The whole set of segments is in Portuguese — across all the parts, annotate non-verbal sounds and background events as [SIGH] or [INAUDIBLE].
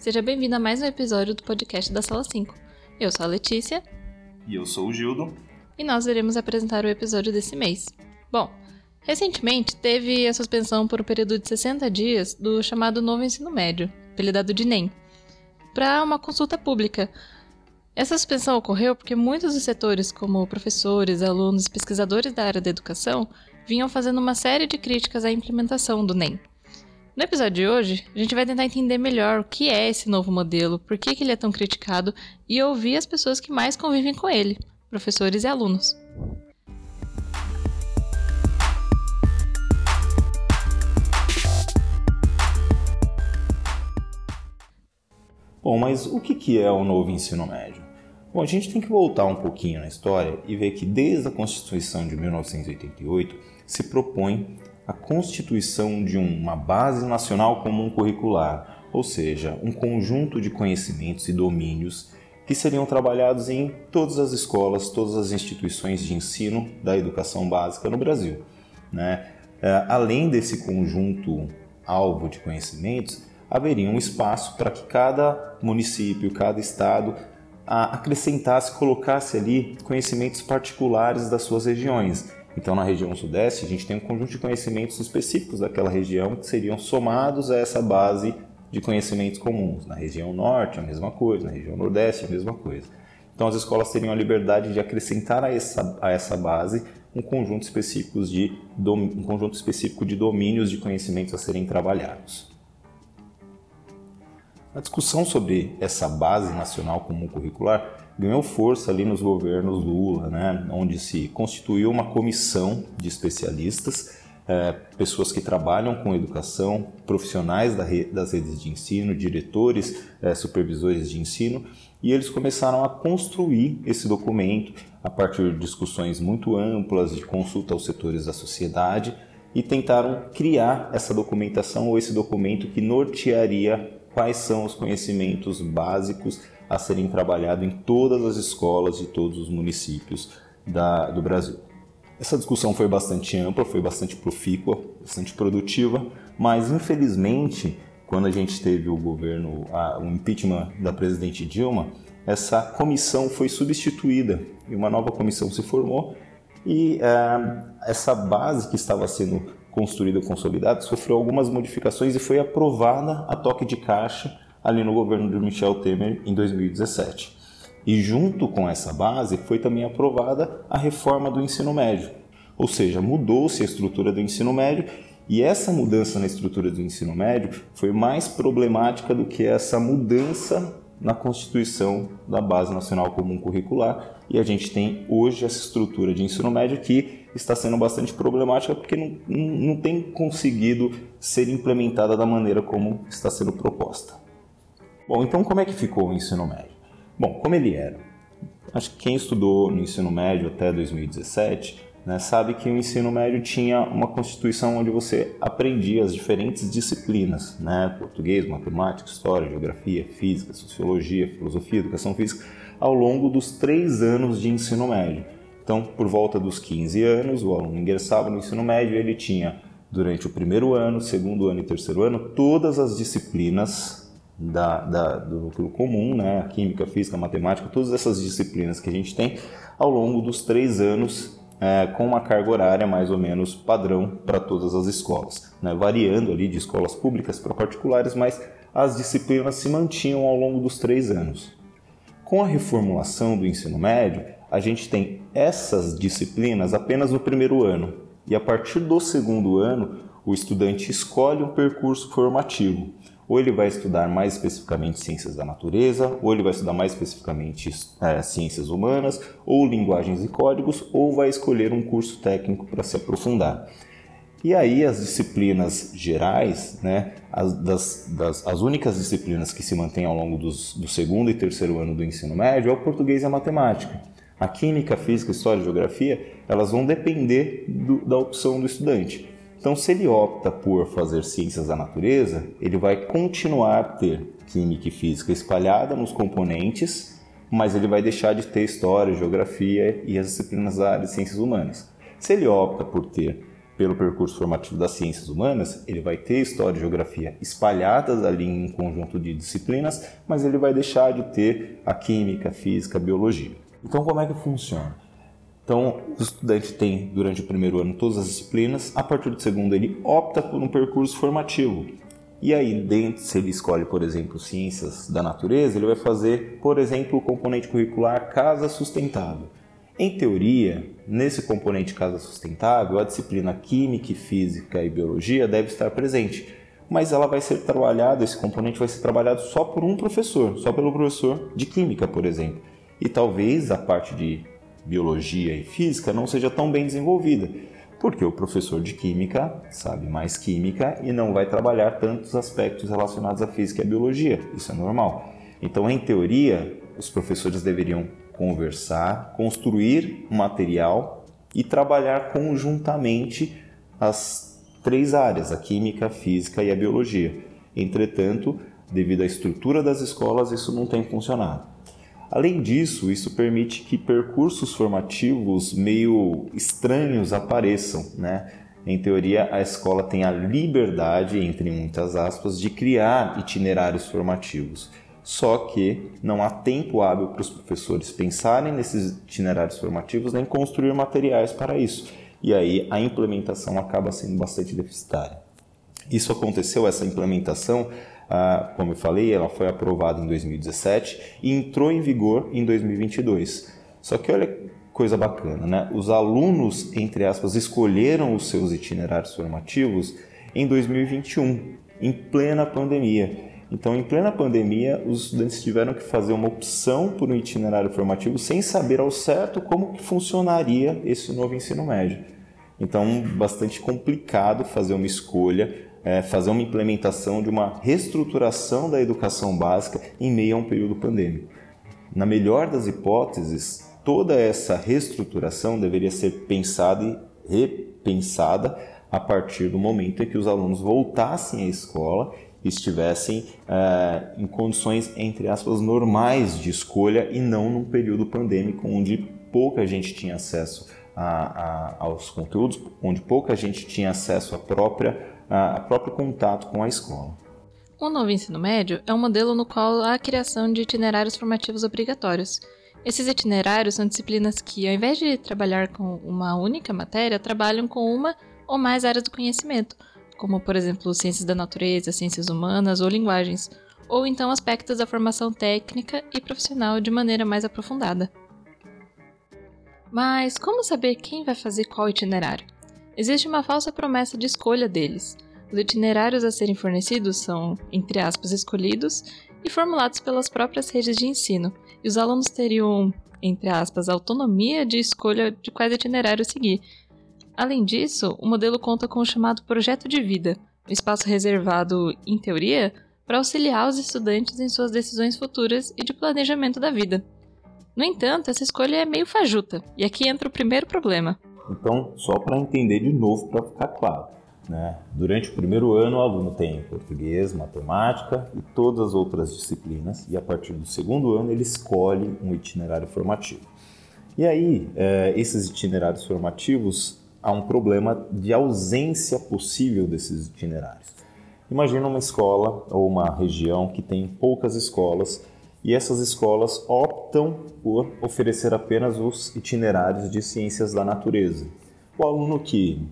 Seja bem-vindo a mais um episódio do podcast da Sala 5. Eu sou a Letícia. E eu sou o Gildo. E nós iremos apresentar o episódio desse mês. Bom, recentemente teve a suspensão por um período de 60 dias do chamado Novo Ensino Médio, apelidado de NEM, para uma consulta pública. Essa suspensão ocorreu porque muitos dos setores, como professores, alunos e pesquisadores da área da educação, vinham fazendo uma série de críticas à implementação do NEM. No episódio de hoje, a gente vai tentar entender melhor o que é esse novo modelo, por que, que ele é tão criticado e ouvir as pessoas que mais convivem com ele, professores e alunos. Bom, mas o que é o novo ensino médio? Bom, a gente tem que voltar um pouquinho na história e ver que desde a Constituição de 1988 se propõe a constituição de uma base nacional comum curricular, ou seja, um conjunto de conhecimentos e domínios que seriam trabalhados em todas as escolas, todas as instituições de ensino da educação básica no Brasil. Né? É, além desse conjunto alvo de conhecimentos, haveria um espaço para que cada município, cada estado acrescentasse, colocasse ali conhecimentos particulares das suas regiões. Então, na região sudeste, a gente tem um conjunto de conhecimentos específicos daquela região que seriam somados a essa base de conhecimentos comuns. Na região norte, a mesma coisa, na região nordeste, a mesma coisa. Então, as escolas teriam a liberdade de acrescentar a essa, a essa base um conjunto, específico de, um conjunto específico de domínios de conhecimentos a serem trabalhados. A discussão sobre essa base nacional comum curricular ganhou força ali nos governos Lula, né, onde se constituiu uma comissão de especialistas, é, pessoas que trabalham com educação, profissionais da re das redes de ensino, diretores, é, supervisores de ensino, e eles começaram a construir esse documento a partir de discussões muito amplas, de consulta aos setores da sociedade, e tentaram criar essa documentação ou esse documento que nortearia quais são os conhecimentos básicos a serem trabalhados em todas as escolas de todos os municípios da, do Brasil. Essa discussão foi bastante ampla, foi bastante profícua, bastante produtiva, mas infelizmente, quando a gente teve o governo, a, o impeachment da presidente Dilma, essa comissão foi substituída e uma nova comissão se formou e é, essa base que estava sendo construída e consolidada sofreu algumas modificações e foi aprovada a toque de caixa ali no governo de Michel Temer em 2017. E junto com essa base foi também aprovada a reforma do ensino médio, ou seja, mudou-se a estrutura do ensino médio e essa mudança na estrutura do ensino médio foi mais problemática do que essa mudança na constituição da Base Nacional Comum Curricular. E a gente tem hoje essa estrutura de ensino médio que está sendo bastante problemática porque não, não tem conseguido ser implementada da maneira como está sendo proposta. Bom, então como é que ficou o ensino médio? Bom, como ele era? Acho que quem estudou no ensino médio até 2017 né, sabe que o ensino médio tinha uma constituição onde você aprendia as diferentes disciplinas, né, português, matemática, história, geografia, física, sociologia, filosofia, educação física, ao longo dos três anos de ensino médio. Então, por volta dos 15 anos, o aluno ingressava no ensino médio e ele tinha, durante o primeiro ano, segundo ano e terceiro ano, todas as disciplinas da, da, do núcleo comum, né? química, física, matemática, todas essas disciplinas que a gente tem ao longo dos três anos, é, com uma carga horária mais ou menos padrão para todas as escolas, né? variando ali de escolas públicas para particulares, mas as disciplinas se mantinham ao longo dos três anos. Com a reformulação do ensino médio, a gente tem essas disciplinas apenas no primeiro ano, e a partir do segundo ano, o estudante escolhe um percurso formativo ou ele vai estudar mais especificamente ciências da natureza, ou ele vai estudar mais especificamente é, ciências humanas, ou linguagens e códigos, ou vai escolher um curso técnico para se aprofundar. E aí as disciplinas gerais, né, as, das, das, as únicas disciplinas que se mantêm ao longo dos, do segundo e terceiro ano do ensino médio é o português e a matemática. A química, a física, a história e geografia, elas vão depender do, da opção do estudante. Então, se ele opta por fazer ciências da natureza, ele vai continuar a ter química e física espalhada nos componentes, mas ele vai deixar de ter história, geografia e as disciplinas da área de ciências humanas. Se ele opta por ter pelo percurso formativo das ciências humanas, ele vai ter história e geografia espalhadas ali em um conjunto de disciplinas, mas ele vai deixar de ter a química, a física, a biologia. Então, como é que funciona? Então, o estudante tem durante o primeiro ano todas as disciplinas, a partir do segundo ele opta por um percurso formativo. E aí, dentro, se ele escolhe, por exemplo, ciências da natureza, ele vai fazer, por exemplo, o componente curricular Casa Sustentável. Em teoria, nesse componente Casa Sustentável, a disciplina Química, Física e Biologia deve estar presente, mas ela vai ser trabalhada, esse componente vai ser trabalhado só por um professor, só pelo professor de Química, por exemplo. E talvez a parte de biologia e física não seja tão bem desenvolvida, porque o professor de química sabe mais química e não vai trabalhar tantos aspectos relacionados à física e à biologia. Isso é normal. Então, em teoria, os professores deveriam conversar, construir material e trabalhar conjuntamente as três áreas, a química, a física e a biologia. Entretanto, devido à estrutura das escolas, isso não tem funcionado. Além disso, isso permite que percursos formativos meio estranhos apareçam, né? Em teoria, a escola tem a liberdade, entre muitas aspas, de criar itinerários formativos. Só que não há tempo hábil para os professores pensarem nesses itinerários formativos nem construir materiais para isso. E aí a implementação acaba sendo bastante deficitária. Isso aconteceu, essa implementação, como eu falei, ela foi aprovada em 2017 e entrou em vigor em 2022. Só que olha coisa bacana, né? Os alunos, entre aspas, escolheram os seus itinerários formativos em 2021, em plena pandemia. Então, em plena pandemia, os estudantes tiveram que fazer uma opção por um itinerário formativo sem saber ao certo como que funcionaria esse novo ensino médio. Então, bastante complicado fazer uma escolha é, fazer uma implementação de uma reestruturação da educação básica em meio a um período pandêmico. Na melhor das hipóteses, toda essa reestruturação deveria ser pensada e repensada a partir do momento em que os alunos voltassem à escola e estivessem é, em condições, entre aspas, normais de escolha e não num período pandêmico onde pouca gente tinha acesso a, a, aos conteúdos, onde pouca gente tinha acesso à própria a próprio contato com a escola. O novo ensino médio é um modelo no qual há a criação de itinerários formativos obrigatórios. Esses itinerários são disciplinas que, ao invés de trabalhar com uma única matéria, trabalham com uma ou mais áreas do conhecimento, como, por exemplo, ciências da natureza, ciências humanas ou linguagens, ou então aspectos da formação técnica e profissional de maneira mais aprofundada. Mas como saber quem vai fazer qual itinerário? Existe uma falsa promessa de escolha deles. Os itinerários a serem fornecidos são, entre aspas, escolhidos e formulados pelas próprias redes de ensino, e os alunos teriam, entre aspas, autonomia de escolha de quais itinerários seguir. Além disso, o modelo conta com o chamado projeto de vida, um espaço reservado, em teoria, para auxiliar os estudantes em suas decisões futuras e de planejamento da vida. No entanto, essa escolha é meio fajuta, e aqui entra o primeiro problema. Então, só para entender de novo, para ficar claro. Né? Durante o primeiro ano, o aluno tem português, matemática e todas as outras disciplinas, e a partir do segundo ano, ele escolhe um itinerário formativo. E aí, é, esses itinerários formativos, há um problema de ausência possível desses itinerários. Imagina uma escola ou uma região que tem poucas escolas e essas escolas optam por oferecer apenas os itinerários de ciências da natureza. O aluno que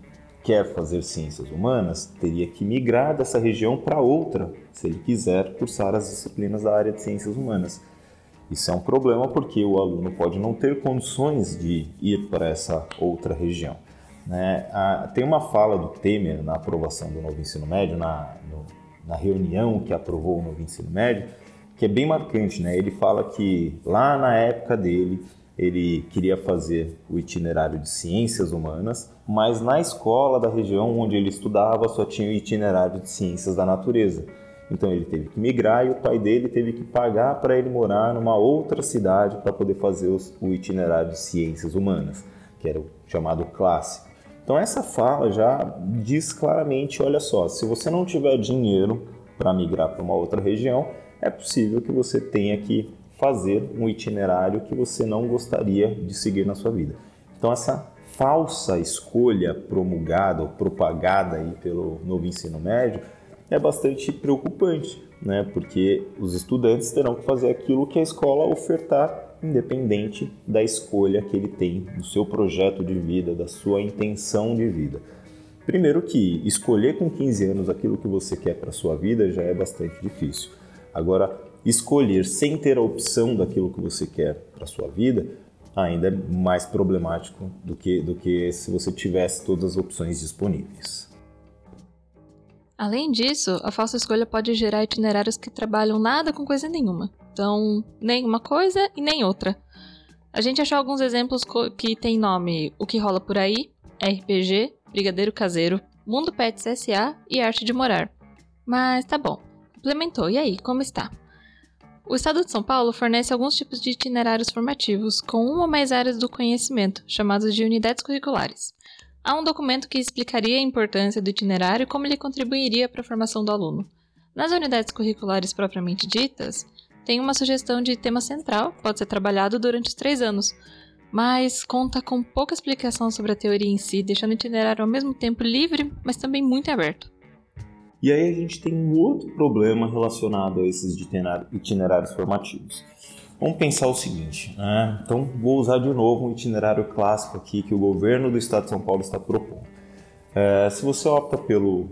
quer fazer ciências humanas teria que migrar dessa região para outra, se ele quiser cursar as disciplinas da área de ciências humanas. Isso é um problema porque o aluno pode não ter condições de ir para essa outra região. Né? Ah, tem uma fala do Temer na aprovação do novo ensino médio, na, no, na reunião que aprovou o novo ensino médio, que é bem marcante, né? Ele fala que lá na época dele ele queria fazer o itinerário de ciências humanas, mas na escola da região onde ele estudava só tinha o itinerário de ciências da natureza. Então ele teve que migrar e o pai dele teve que pagar para ele morar numa outra cidade para poder fazer os, o itinerário de ciências humanas, que era o chamado clássico. Então essa fala já diz claramente, olha só, se você não tiver dinheiro para migrar para uma outra região, é possível que você tenha que fazer um itinerário que você não gostaria de seguir na sua vida. Então essa falsa escolha promulgada ou propagada aí pelo novo ensino médio é bastante preocupante, né? Porque os estudantes terão que fazer aquilo que a escola ofertar, independente da escolha que ele tem, do seu projeto de vida, da sua intenção de vida. Primeiro que escolher com 15 anos aquilo que você quer para sua vida já é bastante difícil. Agora, escolher sem ter a opção daquilo que você quer para sua vida ainda é mais problemático do que, do que se você tivesse todas as opções disponíveis. Além disso, a falsa escolha pode gerar itinerários que trabalham nada com coisa nenhuma. Então, nem uma coisa e nem outra. A gente achou alguns exemplos que tem nome O que rola por aí, RPG, Brigadeiro Caseiro, Mundo Pets SA e Arte de Morar. Mas tá bom, implementou, e aí, como está? O Estado de São Paulo fornece alguns tipos de itinerários formativos com uma ou mais áreas do conhecimento, chamados de unidades curriculares. Há um documento que explicaria a importância do itinerário e como ele contribuiria para a formação do aluno. Nas unidades curriculares propriamente ditas, tem uma sugestão de tema central, pode ser trabalhado durante os três anos, mas conta com pouca explicação sobre a teoria em si, deixando o itinerário ao mesmo tempo livre, mas também muito aberto. E aí a gente tem um outro problema relacionado a esses itinerários formativos. Vamos pensar o seguinte, né? então vou usar de novo um itinerário clássico aqui que o governo do estado de São Paulo está propondo. É, se você opta pelo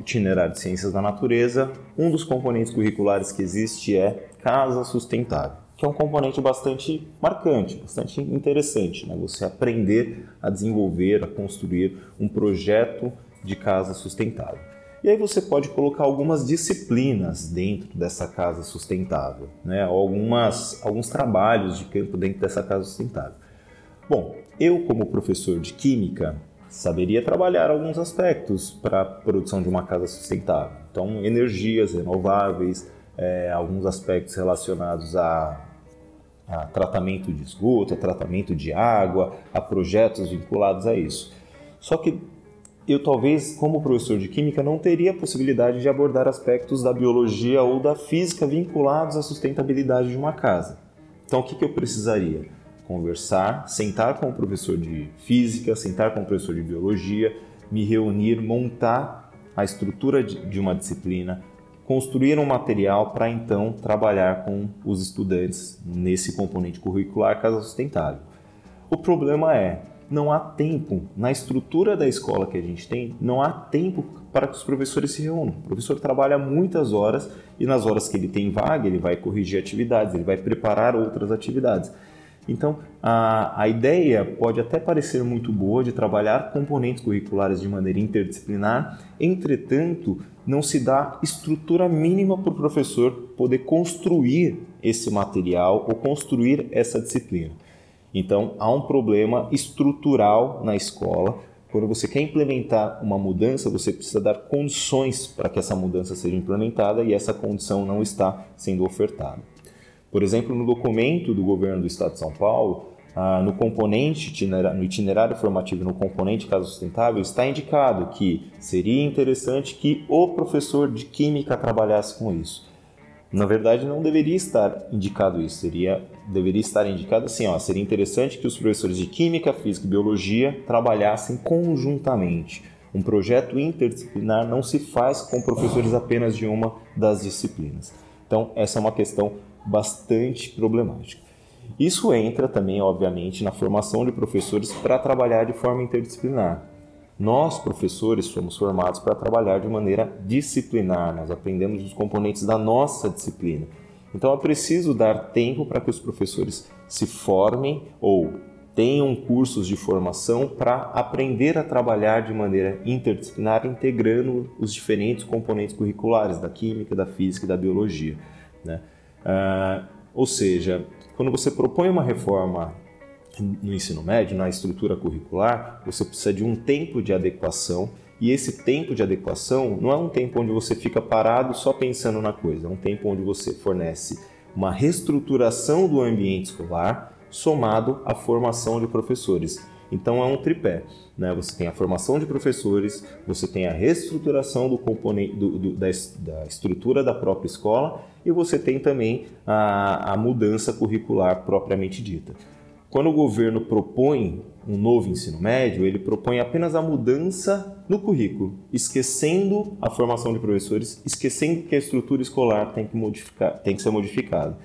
itinerário de ciências da natureza, um dos componentes curriculares que existe é casa sustentável, que é um componente bastante marcante, bastante interessante, né? você aprender a desenvolver, a construir um projeto de casa sustentável. E aí você pode colocar algumas disciplinas dentro dessa casa sustentável, né? algumas, alguns trabalhos de campo dentro dessa casa sustentável. Bom, eu como professor de química saberia trabalhar alguns aspectos para a produção de uma casa sustentável. Então, energias renováveis, é, alguns aspectos relacionados a, a tratamento de esgoto, a tratamento de água, a projetos vinculados a isso. Só que eu talvez, como professor de química, não teria a possibilidade de abordar aspectos da biologia ou da física vinculados à sustentabilidade de uma casa. Então, o que, que eu precisaria? Conversar, sentar com o professor de física, sentar com o professor de biologia, me reunir, montar a estrutura de uma disciplina, construir um material para então trabalhar com os estudantes nesse componente curricular Casa Sustentável. O problema é, não há tempo, na estrutura da escola que a gente tem, não há tempo para que os professores se reúnam. O professor trabalha muitas horas e nas horas que ele tem vaga, ele vai corrigir atividades, ele vai preparar outras atividades. Então, a, a ideia pode até parecer muito boa de trabalhar componentes curriculares de maneira interdisciplinar, entretanto, não se dá estrutura mínima para o professor poder construir esse material ou construir essa disciplina. Então, há um problema estrutural na escola. Quando você quer implementar uma mudança, você precisa dar condições para que essa mudança seja implementada e essa condição não está sendo ofertada. Por exemplo, no documento do governo do Estado de São Paulo, ah, no componente no itinerário formativo no componente casa sustentável está indicado que seria interessante que o professor de química trabalhasse com isso. Na verdade, não deveria estar indicado isso. Seria, deveria estar indicado assim: ó, seria interessante que os professores de Química, Física e Biologia trabalhassem conjuntamente. Um projeto interdisciplinar não se faz com professores apenas de uma das disciplinas. Então, essa é uma questão bastante problemática. Isso entra também, obviamente, na formação de professores para trabalhar de forma interdisciplinar. Nós, professores, somos formados para trabalhar de maneira disciplinar, nós aprendemos os componentes da nossa disciplina. Então é preciso dar tempo para que os professores se formem ou tenham cursos de formação para aprender a trabalhar de maneira interdisciplinar, integrando os diferentes componentes curriculares da química, da física e da biologia. Né? Ah, ou seja, quando você propõe uma reforma no ensino médio, na estrutura curricular, você precisa de um tempo de adequação e esse tempo de adequação não é um tempo onde você fica parado só pensando na coisa, é um tempo onde você fornece uma reestruturação do ambiente escolar somado à formação de professores. Então é um tripé. Né? Você tem a formação de professores, você tem a reestruturação do componente do, do, da, da, estrutura da própria escola e você tem também a, a mudança curricular propriamente dita. Quando o governo propõe um novo ensino médio, ele propõe apenas a mudança no currículo, esquecendo a formação de professores, esquecendo que a estrutura escolar tem que, modificar, tem que ser modificada.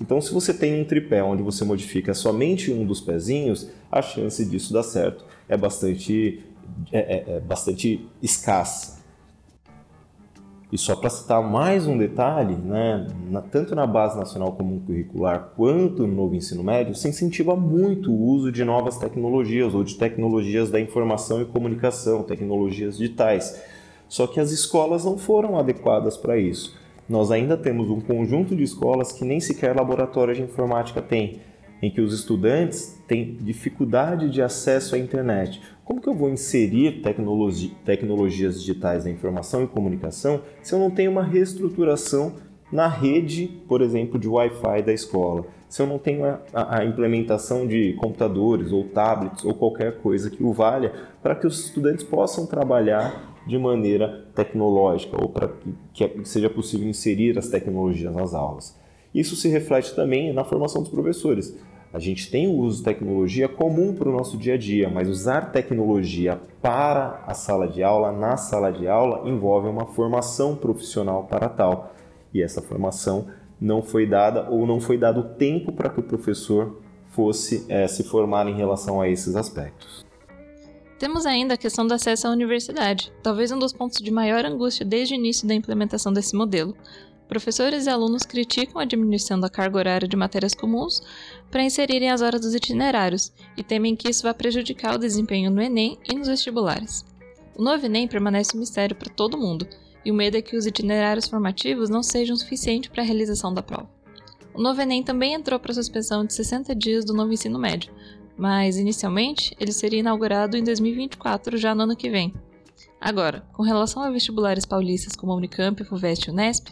Então, se você tem um tripé onde você modifica somente um dos pezinhos, a chance disso dar certo é bastante, é, é, é bastante escassa. E só para citar mais um detalhe, né, na, tanto na Base Nacional Comum Curricular quanto no novo ensino médio, se incentiva muito o uso de novas tecnologias ou de tecnologias da informação e comunicação, tecnologias digitais. Só que as escolas não foram adequadas para isso. Nós ainda temos um conjunto de escolas que nem sequer laboratório de informática tem, em que os estudantes têm dificuldade de acesso à internet. Como que eu vou inserir tecnologia, tecnologias digitais da informação e comunicação se eu não tenho uma reestruturação na rede, por exemplo, de Wi-Fi da escola? Se eu não tenho a, a, implementação de computadores ou tablets ou qualquer coisa que o valha para que os estudantes possam trabalhar de maneira tecnológica ou para que, que seja possível inserir as tecnologias nas aulas. Isso se reflete também na formação dos professores. A gente tem o uso de tecnologia comum para o nosso dia a dia, mas usar tecnologia para a sala de aula, na sala de aula, envolve uma formação profissional para tal. E essa formação não foi dada ou não foi dado tempo para que o professor fosse é, se formar em relação a esses aspectos. Temos ainda a questão do acesso à universidade, talvez um dos pontos de maior angústia desde o início da implementação desse modelo. Professores e alunos criticam a diminuição da carga horária de matérias comuns para inserirem as horas dos itinerários e temem que isso vá prejudicar o desempenho no Enem e nos vestibulares. O novo Enem permanece um mistério para todo mundo, e o medo é que os itinerários formativos não sejam suficientes para a realização da prova. O novo Enem também entrou para a suspensão de 60 dias do novo ensino médio, mas inicialmente ele seria inaugurado em 2024, já no ano que vem. Agora, com relação a vestibulares paulistas como a Unicamp, FUVEST e Unesp,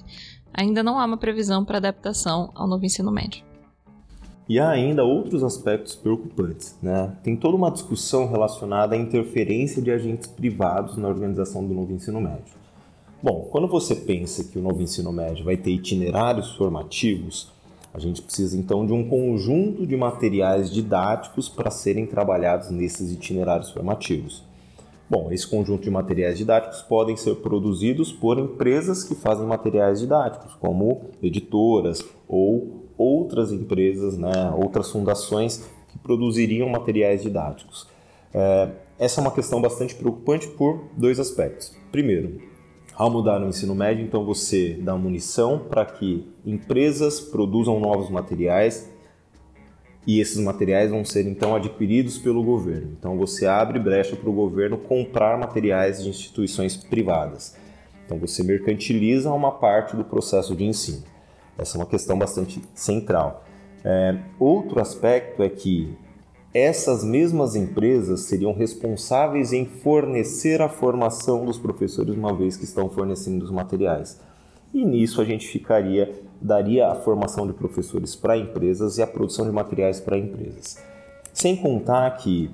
ainda não há uma previsão para adaptação ao novo ensino médio. E há ainda outros aspectos preocupantes. Né? Tem toda uma discussão relacionada à interferência de agentes privados na organização do novo ensino médio. Bom, quando você pensa que o novo ensino médio vai ter itinerários formativos, a gente precisa então de um conjunto de materiais didáticos para serem trabalhados nesses itinerários formativos. Bom, esse conjunto de materiais didáticos podem ser produzidos por empresas que fazem materiais didáticos, como editoras ou outras empresas, né, outras fundações que produziriam materiais didáticos. É, essa é uma questão bastante preocupante por dois aspectos. Primeiro, ao mudar no ensino médio, então você dá munição para que empresas produzam novos materiais e esses materiais vão ser então adquiridos pelo governo. Então você abre brecha para o governo comprar materiais de instituições privadas. Então você mercantiliza uma parte do processo de ensino. Essa é uma questão bastante central. É, outro aspecto é que essas mesmas empresas seriam responsáveis em fornecer a formação dos professores uma vez que estão fornecendo os materiais. E nisso a gente ficaria daria a formação de professores para empresas e a produção de materiais para empresas. Sem contar que,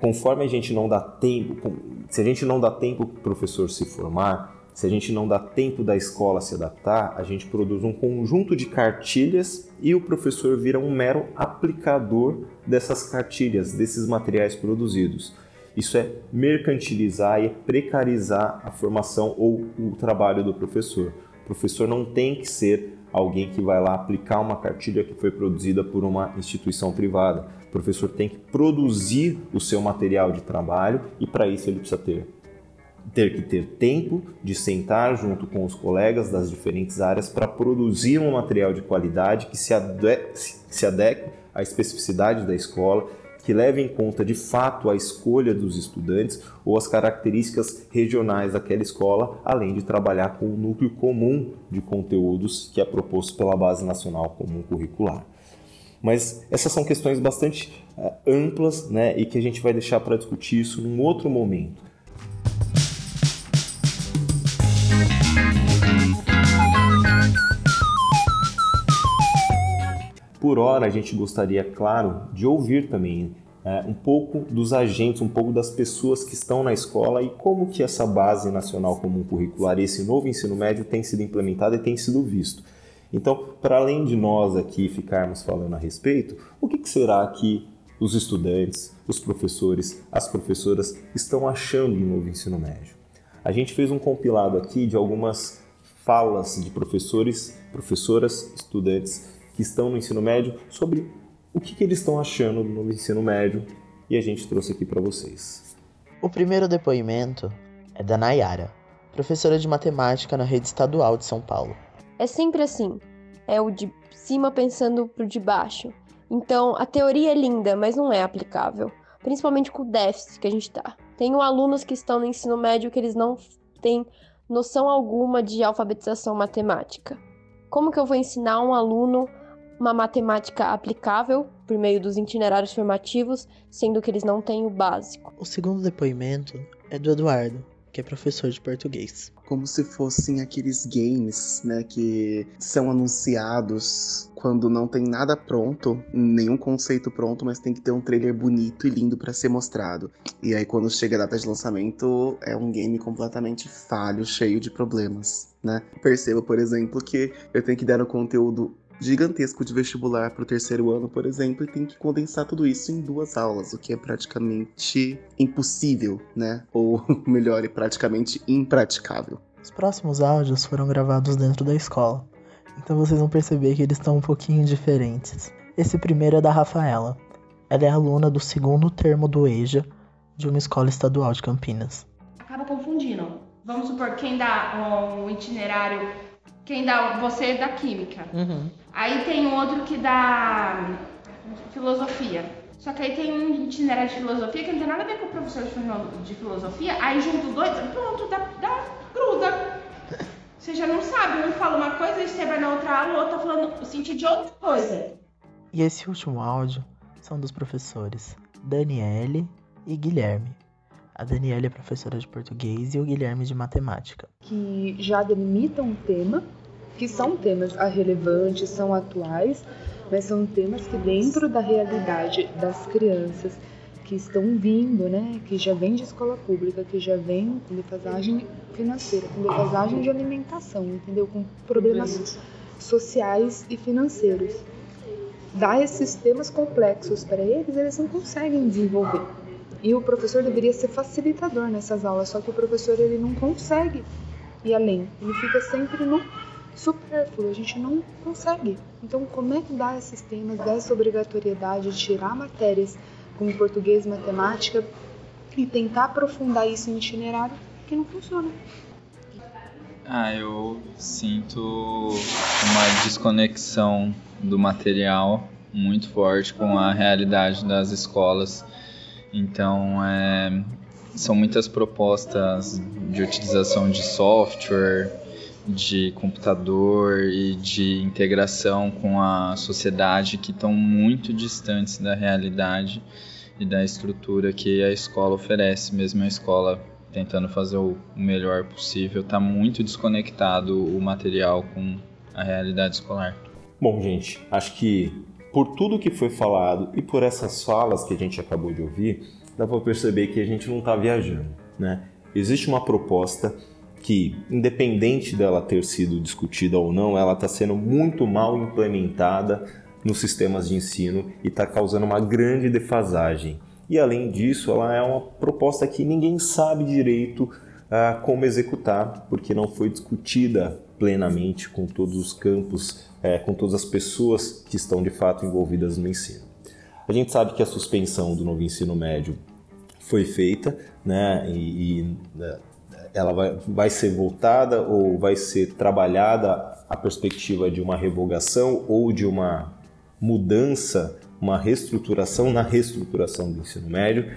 conforme a gente não dá tempo, se a gente não dá tempo para o professor se formar, se a gente não dá tempo da escola se adaptar, a gente produz um conjunto de cartilhas e o professor vira um mero aplicador dessas cartilhas, desses materiais produzidos. Isso é mercantilizar e precarizar a formação ou o trabalho do professor. O professor não tem que ser alguém que vai lá aplicar uma cartilha que foi produzida por uma instituição privada. O professor tem que produzir o seu material de trabalho e para isso ele precisa ter ter que ter tempo de sentar junto com os colegas das diferentes áreas para produzir um material de qualidade que se, se adeque à especificidade da escola que leve em conta de fato a escolha dos estudantes ou as características regionais daquela escola, além de trabalhar com o núcleo comum de conteúdos que é proposto pela Base Nacional Comum Curricular. Mas essas são questões bastante uh, amplas né, e que a gente vai deixar para discutir isso num outro momento. Por hora, a gente gostaria, claro, de ouvir também é, um pouco dos agentes, um pouco das pessoas que estão na escola e como que essa base nacional comum curricular, esse novo ensino médio tem sido implementado e tem sido visto. Então, para além de nós aqui ficarmos falando a respeito, o que, que será que os estudantes, os professores, as professoras estão achando do novo ensino médio. A gente fez um compilado aqui de algumas falas de professores, professoras, estudantes que estão no ensino médio sobre o que, que eles estão achando do novo ensino médio e a gente trouxe aqui para vocês. O primeiro depoimento é da Nayara, professora de matemática na rede estadual de São Paulo. É sempre assim. É o de cima pensando pro de baixo. Então, a teoria é linda, mas não é aplicável. Principalmente com o déficit que a gente tá. Tenho alunos que estão no ensino médio que eles não têm noção alguma de alfabetização matemática. Como que eu vou ensinar um aluno uma matemática aplicável por meio dos itinerários formativos, sendo que eles não têm o básico? O segundo depoimento é do Eduardo, que é professor de português. Como se fossem aqueles games, né, que são anunciados quando não tem nada pronto, nenhum conceito pronto, mas tem que ter um trailer bonito e lindo para ser mostrado. E aí quando chega a data de lançamento, é um game completamente falho, cheio de problemas, né? Perceba, por exemplo, que eu tenho que dar um conteúdo gigantesco de vestibular para o terceiro ano, por exemplo, e tem que condensar tudo isso em duas aulas, o que é praticamente impossível, né? Ou [LAUGHS] melhor, é praticamente impraticável. Os próximos áudios foram gravados dentro da escola, então vocês vão perceber que eles estão um pouquinho diferentes. Esse primeiro é da Rafaela. Ela é aluna do segundo termo do EJA de uma escola estadual de Campinas. Acaba confundindo. Vamos supor, quem dá um itinerário, quem dá você é da química. Uhum. Aí tem outro que dá filosofia. Só que aí tem um itinerário de filosofia que não tem nada a ver com o professor de filosofia. Aí junto os dois, pronto, dá, dá gruda. Você já não sabe, um fala uma coisa e você vai na outra aula, o outro tá falando o sentido de outra coisa. E esse último áudio são dos professores Daniele e Guilherme. A Daniele é professora de português e o Guilherme de matemática. Que já delimitam um tema que são temas relevantes, são atuais, mas são temas que dentro da realidade das crianças que estão vindo, né, que já vem de escola pública, que já vem com defasagem financeira, com defasagem de alimentação, entendeu? Com problemas sociais e financeiros. Dar esses temas complexos para eles, eles não conseguem desenvolver. E o professor deveria ser facilitador nessas aulas, só que o professor ele não consegue ir além. Ele fica sempre no supérfluo, a gente não consegue. Então, como é que dá esses temas, dá essa obrigatoriedade de tirar matérias como português, matemática e tentar aprofundar isso em itinerário que não funciona? Ah, eu sinto uma desconexão do material muito forte com a realidade das escolas. Então, é, são muitas propostas de utilização de software, de computador e de integração com a sociedade que estão muito distantes da realidade e da estrutura que a escola oferece, mesmo a escola tentando fazer o melhor possível, está muito desconectado o material com a realidade escolar. Bom, gente, acho que por tudo que foi falado e por essas falas que a gente acabou de ouvir, dá para perceber que a gente não está viajando, né? Existe uma proposta que, independente dela ter sido discutida ou não, ela está sendo muito mal implementada nos sistemas de ensino e está causando uma grande defasagem. E além disso, ela é uma proposta que ninguém sabe direito ah, como executar, porque não foi discutida plenamente com todos os campos, eh, com todas as pessoas que estão de fato envolvidas no ensino. A gente sabe que a suspensão do novo ensino médio foi feita, né, e, e né, ela vai, vai ser voltada ou vai ser trabalhada a perspectiva de uma revogação ou de uma mudança, uma reestruturação na reestruturação do ensino médio,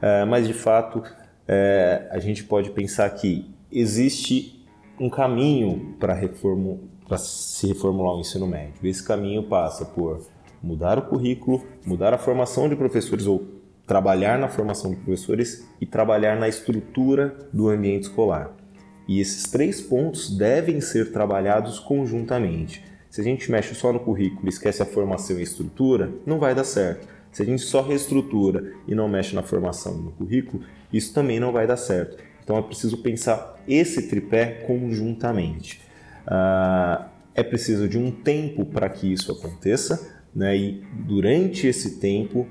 é, mas de fato é, a gente pode pensar que existe um caminho para reformu, se reformular o ensino médio. Esse caminho passa por mudar o currículo, mudar a formação de professores ou trabalhar na formação de professores e trabalhar na estrutura do ambiente escolar. E esses três pontos devem ser trabalhados conjuntamente. Se a gente mexe só no currículo e esquece a formação e a estrutura, não vai dar certo. Se a gente só reestrutura e não mexe na formação e no currículo, isso também não vai dar certo. Então é preciso pensar esse tripé conjuntamente. Ah, é preciso de um tempo para que isso aconteça, né? e durante esse tempo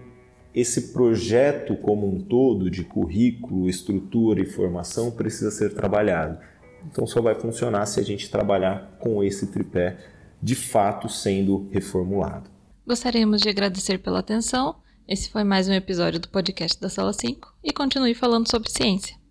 esse projeto como um todo de currículo, estrutura e formação precisa ser trabalhado. Então só vai funcionar se a gente trabalhar com esse tripé de fato sendo reformulado. Gostaríamos de agradecer pela atenção. Esse foi mais um episódio do podcast da Sala 5 e continue falando sobre ciência.